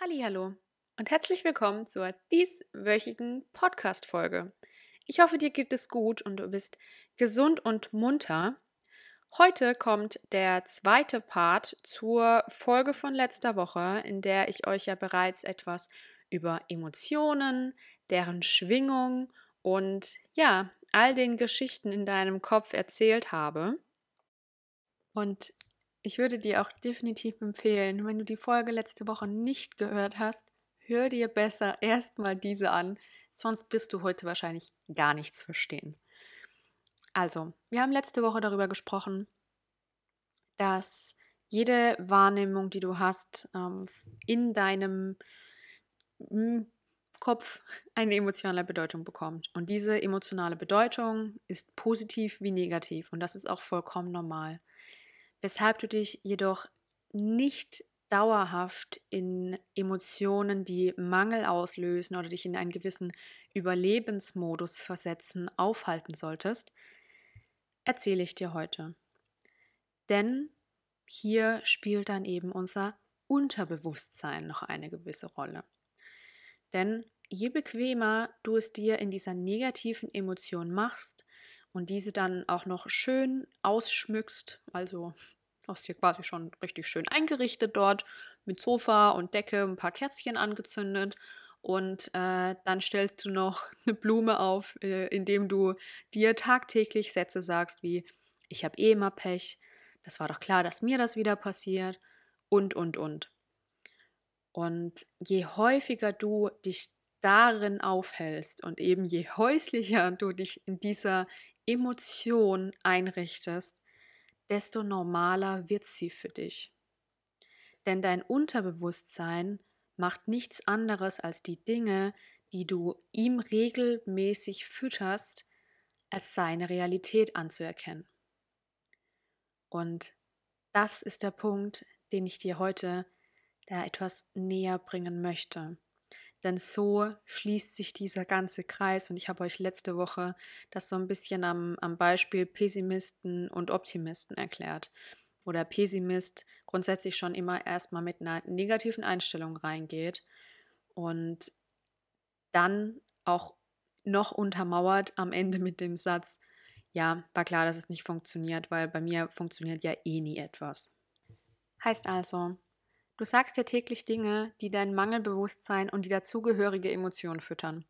Hallo und herzlich willkommen zur dieswöchigen Podcast-Folge. Ich hoffe, dir geht es gut und du bist gesund und munter. Heute kommt der zweite Part zur Folge von letzter Woche, in der ich euch ja bereits etwas über Emotionen, deren Schwingung und ja, all den Geschichten in deinem Kopf erzählt habe. Und ich würde dir auch definitiv empfehlen, wenn du die Folge letzte Woche nicht gehört hast, hör dir besser erstmal diese an, sonst bist du heute wahrscheinlich gar nichts verstehen. Also, wir haben letzte Woche darüber gesprochen, dass jede Wahrnehmung, die du hast, ähm, in deinem hm, Kopf eine emotionale Bedeutung bekommt. Und diese emotionale Bedeutung ist positiv wie negativ. Und das ist auch vollkommen normal weshalb du dich jedoch nicht dauerhaft in Emotionen, die Mangel auslösen oder dich in einen gewissen Überlebensmodus versetzen, aufhalten solltest, erzähle ich dir heute. Denn hier spielt dann eben unser Unterbewusstsein noch eine gewisse Rolle. Denn je bequemer du es dir in dieser negativen Emotion machst, und diese dann auch noch schön ausschmückst, also hast hier quasi schon richtig schön eingerichtet dort mit Sofa und Decke, ein paar Kerzchen angezündet. Und äh, dann stellst du noch eine Blume auf, äh, indem du dir tagtäglich Sätze sagst wie ich habe eh immer Pech, das war doch klar, dass mir das wieder passiert. Und und und. Und je häufiger du dich darin aufhältst und eben je häuslicher du dich in dieser Emotion einrichtest, desto normaler wird sie für dich. Denn dein Unterbewusstsein macht nichts anderes als die Dinge, die du ihm regelmäßig fütterst, als seine Realität anzuerkennen. Und das ist der Punkt, den ich dir heute da etwas näher bringen möchte. Denn so schließt sich dieser ganze Kreis und ich habe euch letzte Woche das so ein bisschen am, am Beispiel Pessimisten und Optimisten erklärt. Wo der Pessimist grundsätzlich schon immer erstmal mit einer negativen Einstellung reingeht und dann auch noch untermauert am Ende mit dem Satz, ja, war klar, dass es nicht funktioniert, weil bei mir funktioniert ja eh nie etwas. Heißt also, Du sagst dir täglich Dinge, die dein Mangelbewusstsein und die dazugehörige Emotion füttern.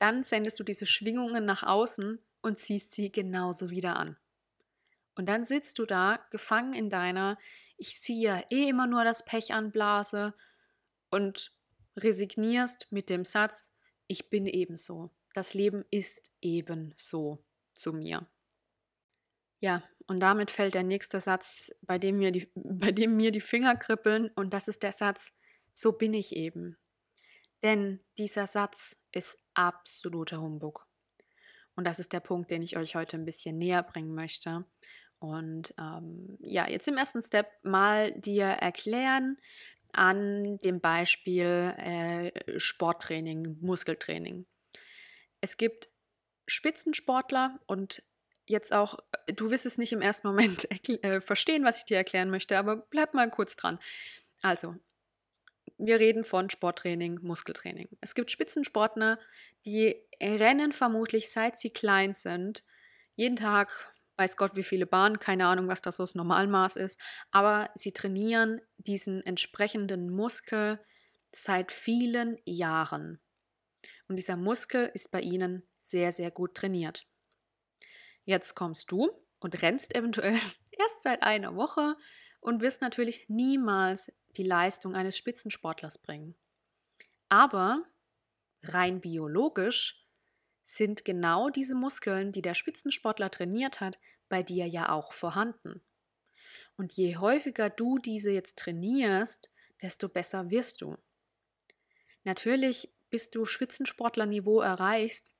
Dann sendest du diese Schwingungen nach außen und ziehst sie genauso wieder an. Und dann sitzt du da, gefangen in deiner, ich ziehe ja eh immer nur das Pech an Blase und resignierst mit dem Satz, ich bin ebenso. Das Leben ist ebenso zu mir. Ja, und damit fällt der nächste Satz, bei dem, mir die, bei dem mir die Finger kribbeln, und das ist der Satz, so bin ich eben. Denn dieser Satz ist absoluter Humbug. Und das ist der Punkt, den ich euch heute ein bisschen näher bringen möchte. Und ähm, ja, jetzt im ersten Step mal dir erklären an dem Beispiel äh, Sporttraining, Muskeltraining. Es gibt Spitzensportler und jetzt auch, äh, du wirst es nicht im ersten Moment äh, verstehen, was ich dir erklären möchte, aber bleib mal kurz dran. Also, wir reden von Sporttraining, Muskeltraining. Es gibt Spitzensportler, die rennen vermutlich seit sie klein sind, jeden Tag, weiß Gott wie viele Bahnen, keine Ahnung, was das so das Normalmaß ist, aber sie trainieren diesen entsprechenden Muskel seit vielen Jahren. Und dieser Muskel ist bei ihnen sehr, sehr gut trainiert. Jetzt kommst du und rennst eventuell erst seit einer Woche und wirst natürlich niemals die Leistung eines Spitzensportlers bringen. Aber rein biologisch sind genau diese Muskeln, die der Spitzensportler trainiert hat, bei dir ja auch vorhanden. Und je häufiger du diese jetzt trainierst, desto besser wirst du. Natürlich, bis du Spitzensportlerniveau erreichst,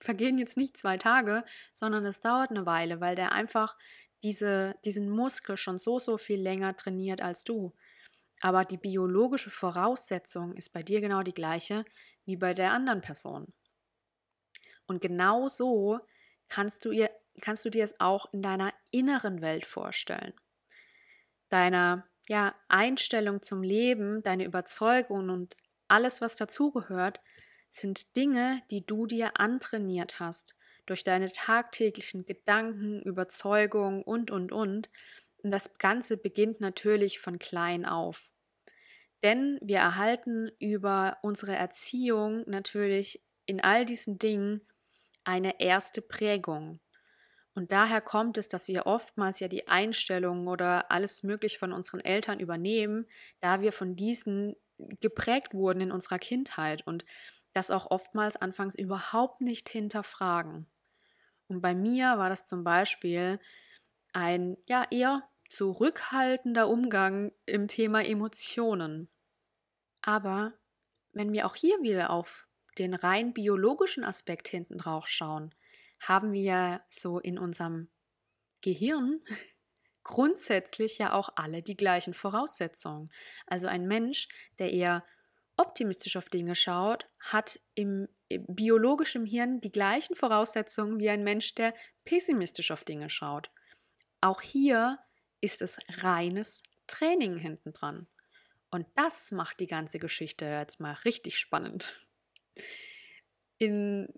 vergehen jetzt nicht zwei Tage, sondern es dauert eine Weile, weil der einfach diese, diesen Muskel schon so, so viel länger trainiert als du. Aber die biologische Voraussetzung ist bei dir genau die gleiche wie bei der anderen Person. Und genau so kannst du, ihr, kannst du dir es auch in deiner inneren Welt vorstellen. Deiner, ja, Einstellung zum Leben, deine Überzeugungen und alles, was dazugehört, sind Dinge, die du dir antrainiert hast durch deine tagtäglichen Gedanken, Überzeugungen und, und, und. Und das Ganze beginnt natürlich von klein auf. Denn wir erhalten über unsere Erziehung natürlich in all diesen Dingen eine erste Prägung. Und daher kommt es, dass wir oftmals ja die Einstellungen oder alles Mögliche von unseren Eltern übernehmen, da wir von diesen geprägt wurden in unserer Kindheit und das auch oftmals anfangs überhaupt nicht hinterfragen. Und bei mir war das zum Beispiel ein ja eher zurückhaltender Umgang im Thema Emotionen. Aber wenn wir auch hier wieder auf den rein biologischen Aspekt hinten drauf schauen, haben wir so in unserem Gehirn grundsätzlich ja auch alle die gleichen Voraussetzungen. Also ein Mensch, der eher optimistisch auf Dinge schaut, hat im, biologischen Hirn die gleichen Voraussetzungen wie ein Mensch, der pessimistisch auf Dinge schaut. Auch hier ist es reines Training hinten dran. Und das macht die ganze Geschichte jetzt mal richtig spannend. In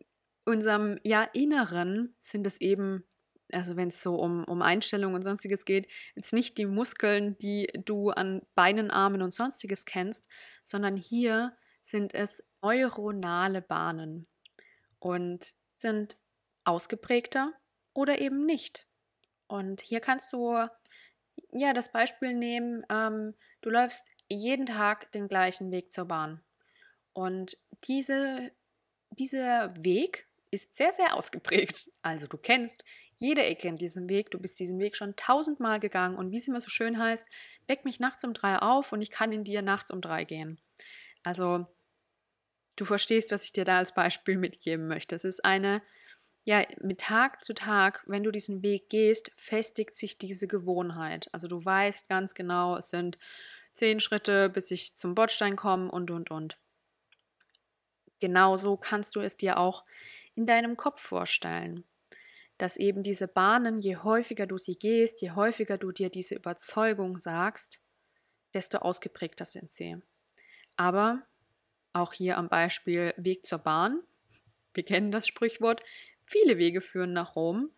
unserem ja Inneren sind es eben also wenn es so um, um Einstellungen und sonstiges geht, jetzt nicht die Muskeln, die du an Beinen, Armen und sonstiges kennst, sondern hier sind es neuronale Bahnen und sind ausgeprägter oder eben nicht. Und hier kannst du ja das Beispiel nehmen, ähm, du läufst jeden Tag den gleichen Weg zur Bahn. Und diese, dieser Weg ist sehr, sehr ausgeprägt. Also du kennst jede Ecke in diesem Weg, du bist diesen Weg schon tausendmal gegangen und wie es immer so schön heißt, weck mich nachts um drei auf und ich kann in dir nachts um drei gehen. Also du verstehst, was ich dir da als Beispiel mitgeben möchte. Es ist eine, ja, mit Tag zu Tag, wenn du diesen Weg gehst, festigt sich diese Gewohnheit. Also du weißt ganz genau, es sind zehn Schritte, bis ich zum Bordstein komme und, und, und. Genauso kannst du es dir auch in deinem Kopf vorstellen. Dass eben diese Bahnen, je häufiger du sie gehst, je häufiger du dir diese Überzeugung sagst, desto ausgeprägter sind sie. Aber auch hier am Beispiel Weg zur Bahn. Wir kennen das Sprichwort, viele Wege führen nach Rom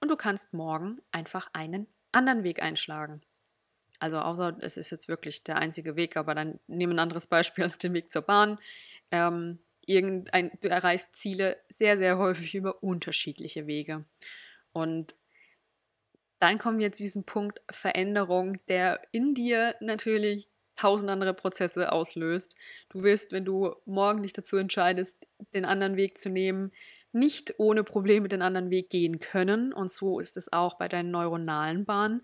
und du kannst morgen einfach einen anderen Weg einschlagen. Also außer es ist jetzt wirklich der einzige Weg, aber dann nehmen ein anderes Beispiel als den Weg zur Bahn. Ähm, irgendein, du erreichst Ziele sehr, sehr häufig über unterschiedliche Wege. Und dann kommen wir zu diesem Punkt Veränderung, der in dir natürlich tausend andere Prozesse auslöst. Du wirst, wenn du morgen dich dazu entscheidest, den anderen Weg zu nehmen, nicht ohne Probleme den anderen Weg gehen können. Und so ist es auch bei deinen neuronalen Bahnen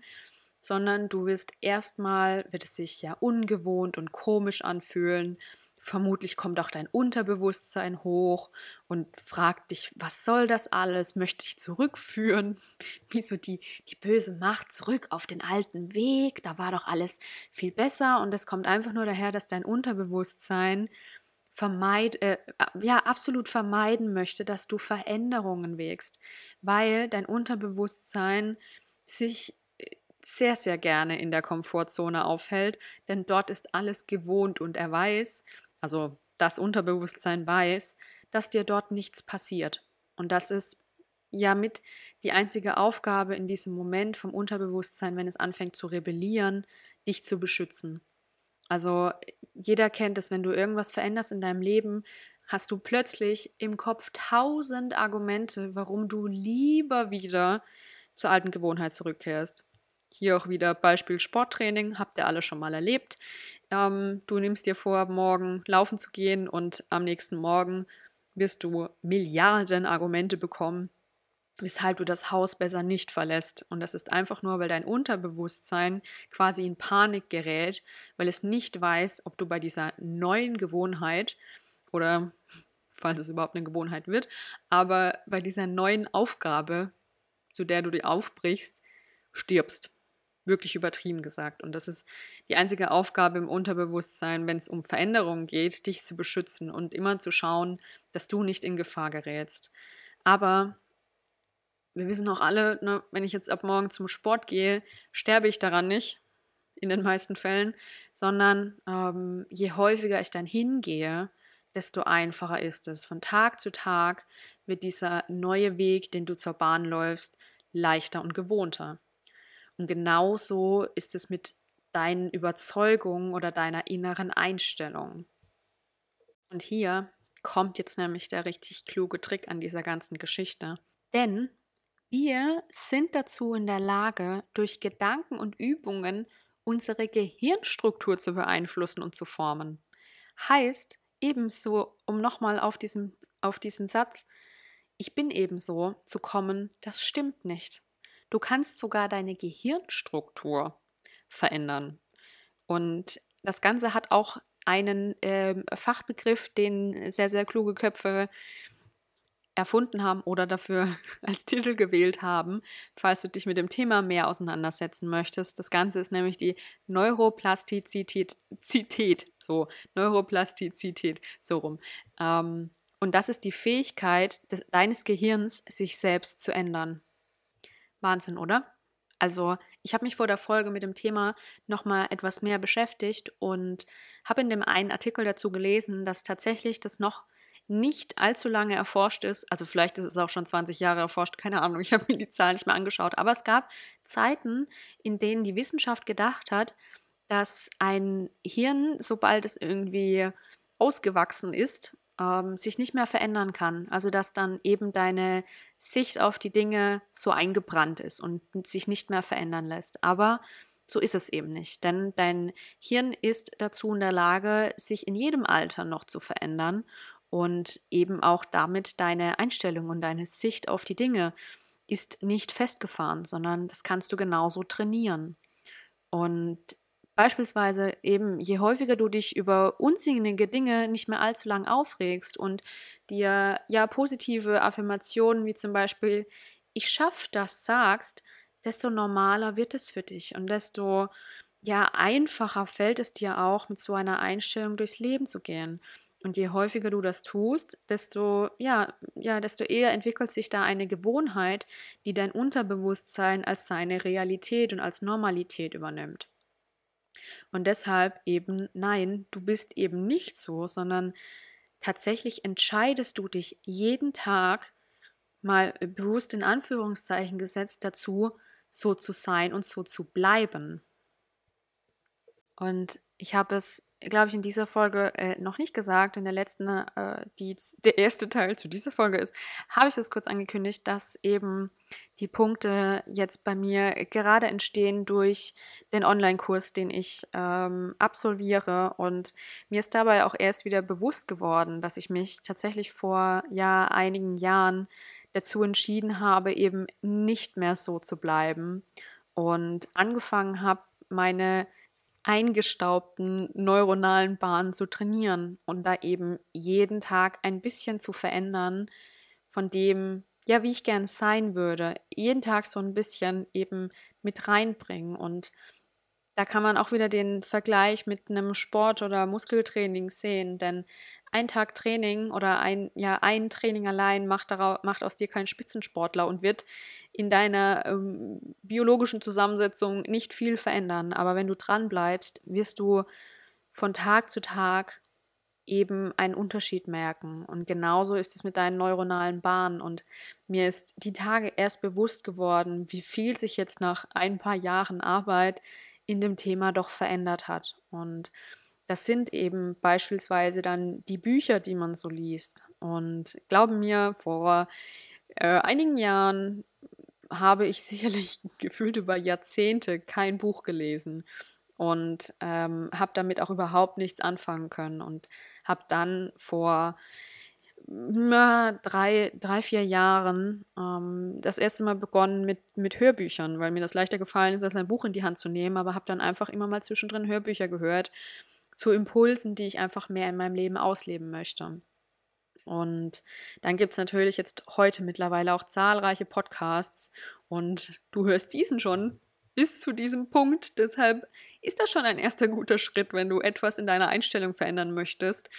sondern du wirst erstmal, wird es sich ja ungewohnt und komisch anfühlen. Vermutlich kommt auch dein Unterbewusstsein hoch und fragt dich, was soll das alles? Möchte ich zurückführen? Wieso die, die böse Macht zurück auf den alten Weg? Da war doch alles viel besser. Und es kommt einfach nur daher, dass dein Unterbewusstsein vermeid, äh, ja, absolut vermeiden möchte, dass du Veränderungen wägst, weil dein Unterbewusstsein sich äh, sehr, sehr gerne in der Komfortzone aufhält, denn dort ist alles gewohnt und er weiß, also das Unterbewusstsein weiß, dass dir dort nichts passiert. Und das ist ja mit die einzige Aufgabe in diesem Moment vom Unterbewusstsein, wenn es anfängt zu rebellieren, dich zu beschützen. Also jeder kennt es, wenn du irgendwas veränderst in deinem Leben, hast du plötzlich im Kopf tausend Argumente, warum du lieber wieder zur alten Gewohnheit zurückkehrst. Hier auch wieder Beispiel Sporttraining, habt ihr alle schon mal erlebt. Ähm, du nimmst dir vor, morgen laufen zu gehen und am nächsten Morgen wirst du Milliarden Argumente bekommen, weshalb du das Haus besser nicht verlässt. Und das ist einfach nur, weil dein Unterbewusstsein quasi in Panik gerät, weil es nicht weiß, ob du bei dieser neuen Gewohnheit oder falls es überhaupt eine Gewohnheit wird, aber bei dieser neuen Aufgabe, zu der du dir aufbrichst, stirbst wirklich übertrieben gesagt. Und das ist die einzige Aufgabe im Unterbewusstsein, wenn es um Veränderungen geht, dich zu beschützen und immer zu schauen, dass du nicht in Gefahr gerätst. Aber wir wissen auch alle, ne, wenn ich jetzt ab morgen zum Sport gehe, sterbe ich daran nicht. in den meisten Fällen, sondern ähm, je häufiger ich dann hingehe, desto einfacher ist es. Von Tag zu Tag wird dieser neue Weg, den du zur Bahn läufst, leichter und gewohnter. Und genauso ist es mit deinen Überzeugungen oder deiner inneren Einstellung. Und hier kommt jetzt nämlich der richtig kluge Trick an dieser ganzen Geschichte. Denn wir sind dazu in der Lage, durch Gedanken und Übungen unsere Gehirnstruktur zu beeinflussen und zu formen. Heißt ebenso, um nochmal auf, auf diesen Satz, ich bin ebenso zu kommen, das stimmt nicht. Du kannst sogar deine Gehirnstruktur verändern. Und das Ganze hat auch einen äh, Fachbegriff, den sehr, sehr kluge Köpfe erfunden haben oder dafür als Titel gewählt haben, falls du dich mit dem Thema mehr auseinandersetzen möchtest. Das Ganze ist nämlich die Neuroplastizität, Zität, so Neuroplastizität, so rum. Ähm, und das ist die Fähigkeit des, deines Gehirns, sich selbst zu ändern. Wahnsinn, oder? Also ich habe mich vor der Folge mit dem Thema nochmal etwas mehr beschäftigt und habe in dem einen Artikel dazu gelesen, dass tatsächlich das noch nicht allzu lange erforscht ist. Also vielleicht ist es auch schon 20 Jahre erforscht, keine Ahnung, ich habe mir die Zahlen nicht mehr angeschaut. Aber es gab Zeiten, in denen die Wissenschaft gedacht hat, dass ein Hirn, sobald es irgendwie ausgewachsen ist, ähm, sich nicht mehr verändern kann. Also dass dann eben deine Sicht auf die Dinge so eingebrannt ist und sich nicht mehr verändern lässt. Aber so ist es eben nicht, denn dein Hirn ist dazu in der Lage, sich in jedem Alter noch zu verändern und eben auch damit deine Einstellung und deine Sicht auf die Dinge ist nicht festgefahren, sondern das kannst du genauso trainieren. Und Beispielsweise eben, je häufiger du dich über unsinnige Dinge nicht mehr allzu lang aufregst und dir ja positive Affirmationen wie zum Beispiel ich schaffe das sagst, desto normaler wird es für dich und desto ja einfacher fällt es dir auch mit so einer Einstellung durchs Leben zu gehen. Und je häufiger du das tust, desto ja, ja, desto eher entwickelt sich da eine Gewohnheit, die dein Unterbewusstsein als seine Realität und als Normalität übernimmt. Und deshalb eben, nein, du bist eben nicht so, sondern tatsächlich entscheidest du dich jeden Tag mal bewusst in Anführungszeichen gesetzt dazu, so zu sein und so zu bleiben. Und ich habe es glaube ich, in dieser Folge äh, noch nicht gesagt. In der letzten, äh, die der erste Teil zu dieser Folge ist, habe ich es kurz angekündigt, dass eben die Punkte jetzt bei mir gerade entstehen durch den Online-Kurs, den ich ähm, absolviere. Und mir ist dabei auch erst wieder bewusst geworden, dass ich mich tatsächlich vor ja einigen Jahren dazu entschieden habe, eben nicht mehr so zu bleiben und angefangen habe, meine eingestaubten neuronalen Bahnen zu trainieren und da eben jeden Tag ein bisschen zu verändern von dem, ja, wie ich gern sein würde, jeden Tag so ein bisschen eben mit reinbringen. Und da kann man auch wieder den Vergleich mit einem Sport- oder Muskeltraining sehen, denn ein Tag Training oder ein, ja, ein Training allein macht, daraus, macht aus dir keinen Spitzensportler und wird in deiner ähm, biologischen Zusammensetzung nicht viel verändern. Aber wenn du dran bleibst, wirst du von Tag zu Tag eben einen Unterschied merken. Und genauso ist es mit deinen neuronalen Bahnen. Und mir ist die Tage erst bewusst geworden, wie viel sich jetzt nach ein paar Jahren Arbeit in dem Thema doch verändert hat. Und das sind eben beispielsweise dann die Bücher, die man so liest. Und glaube mir, vor äh, einigen Jahren habe ich sicherlich gefühlt über Jahrzehnte kein Buch gelesen und ähm, habe damit auch überhaupt nichts anfangen können und habe dann vor na, drei, drei, vier Jahren ähm, das erste Mal begonnen mit, mit Hörbüchern, weil mir das leichter gefallen ist, als ein Buch in die Hand zu nehmen, aber habe dann einfach immer mal zwischendrin Hörbücher gehört zu Impulsen, die ich einfach mehr in meinem Leben ausleben möchte. Und dann gibt es natürlich jetzt heute mittlerweile auch zahlreiche Podcasts und du hörst diesen schon bis zu diesem Punkt. Deshalb ist das schon ein erster guter Schritt, wenn du etwas in deiner Einstellung verändern möchtest.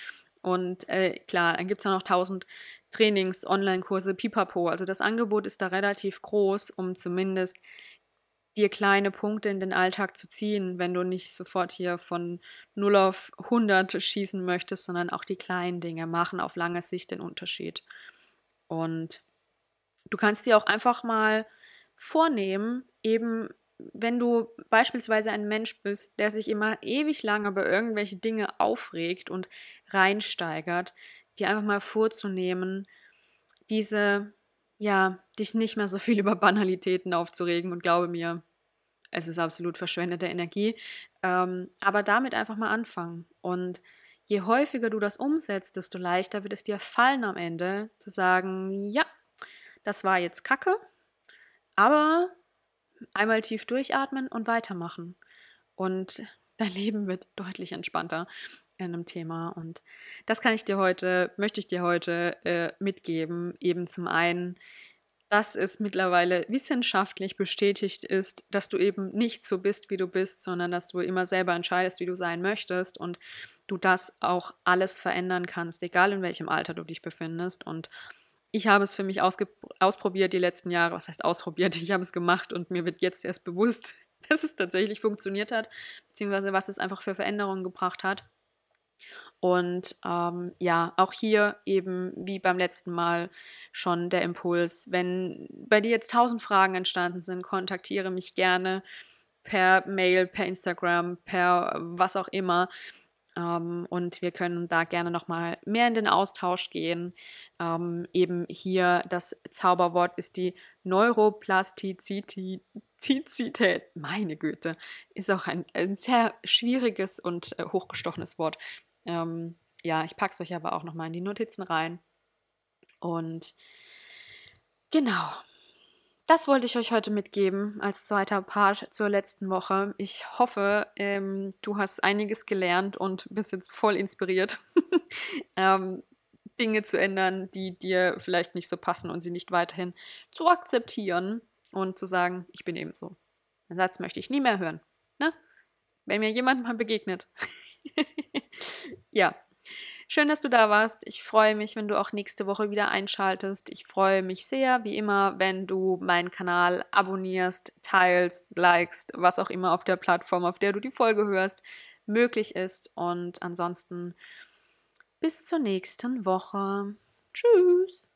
Und äh, klar, dann gibt es ja noch tausend Trainings, Online-Kurse, pipapo. Also das Angebot ist da relativ groß, um zumindest dir kleine Punkte in den Alltag zu ziehen, wenn du nicht sofort hier von 0 auf 100 schießen möchtest, sondern auch die kleinen Dinge machen auf lange Sicht den Unterschied. Und du kannst dir auch einfach mal vornehmen, eben wenn du beispielsweise ein Mensch bist, der sich immer ewig lang über irgendwelche Dinge aufregt und reinsteigert, dir einfach mal vorzunehmen, diese, ja, dich nicht mehr so viel über Banalitäten aufzuregen und glaube mir, es ist absolut verschwendete Energie, ähm, aber damit einfach mal anfangen. Und je häufiger du das umsetzt, desto leichter wird es dir fallen am Ende zu sagen, ja, das war jetzt Kacke, aber einmal tief durchatmen und weitermachen. Und dein Leben wird deutlich entspannter in einem Thema. Und das kann ich dir heute, möchte ich dir heute äh, mitgeben. Eben zum einen, dass es mittlerweile wissenschaftlich bestätigt ist, dass du eben nicht so bist, wie du bist, sondern dass du immer selber entscheidest, wie du sein möchtest und du das auch alles verändern kannst, egal in welchem Alter du dich befindest. Und ich habe es für mich ausprobiert die letzten Jahre. Was heißt ausprobiert? Ich habe es gemacht und mir wird jetzt erst bewusst, dass es tatsächlich funktioniert hat, beziehungsweise was es einfach für Veränderungen gebracht hat. Und ähm, ja, auch hier eben wie beim letzten Mal schon der Impuls, wenn bei dir jetzt tausend Fragen entstanden sind, kontaktiere mich gerne per Mail, per Instagram, per was auch immer. Ähm, und wir können da gerne nochmal mehr in den Austausch gehen. Ähm, eben hier das Zauberwort ist die Neuroplastizität. Meine Güte, ist auch ein, ein sehr schwieriges und äh, hochgestochenes Wort. Ähm, ja, ich packe es euch aber auch nochmal in die Notizen rein. Und genau, das wollte ich euch heute mitgeben als zweiter Part zur letzten Woche. Ich hoffe, ähm, du hast einiges gelernt und bist jetzt voll inspiriert, ähm, Dinge zu ändern, die dir vielleicht nicht so passen und sie nicht weiterhin zu akzeptieren und zu sagen, ich bin eben so. Den Satz möchte ich nie mehr hören. Ne? Wenn mir jemand mal begegnet. ja, Schön, dass du da warst. Ich freue mich, wenn du auch nächste Woche wieder einschaltest. Ich freue mich sehr, wie immer, wenn du meinen Kanal abonnierst, teilst, likest, was auch immer auf der Plattform, auf der du die Folge hörst, möglich ist. Und ansonsten bis zur nächsten Woche. Tschüss.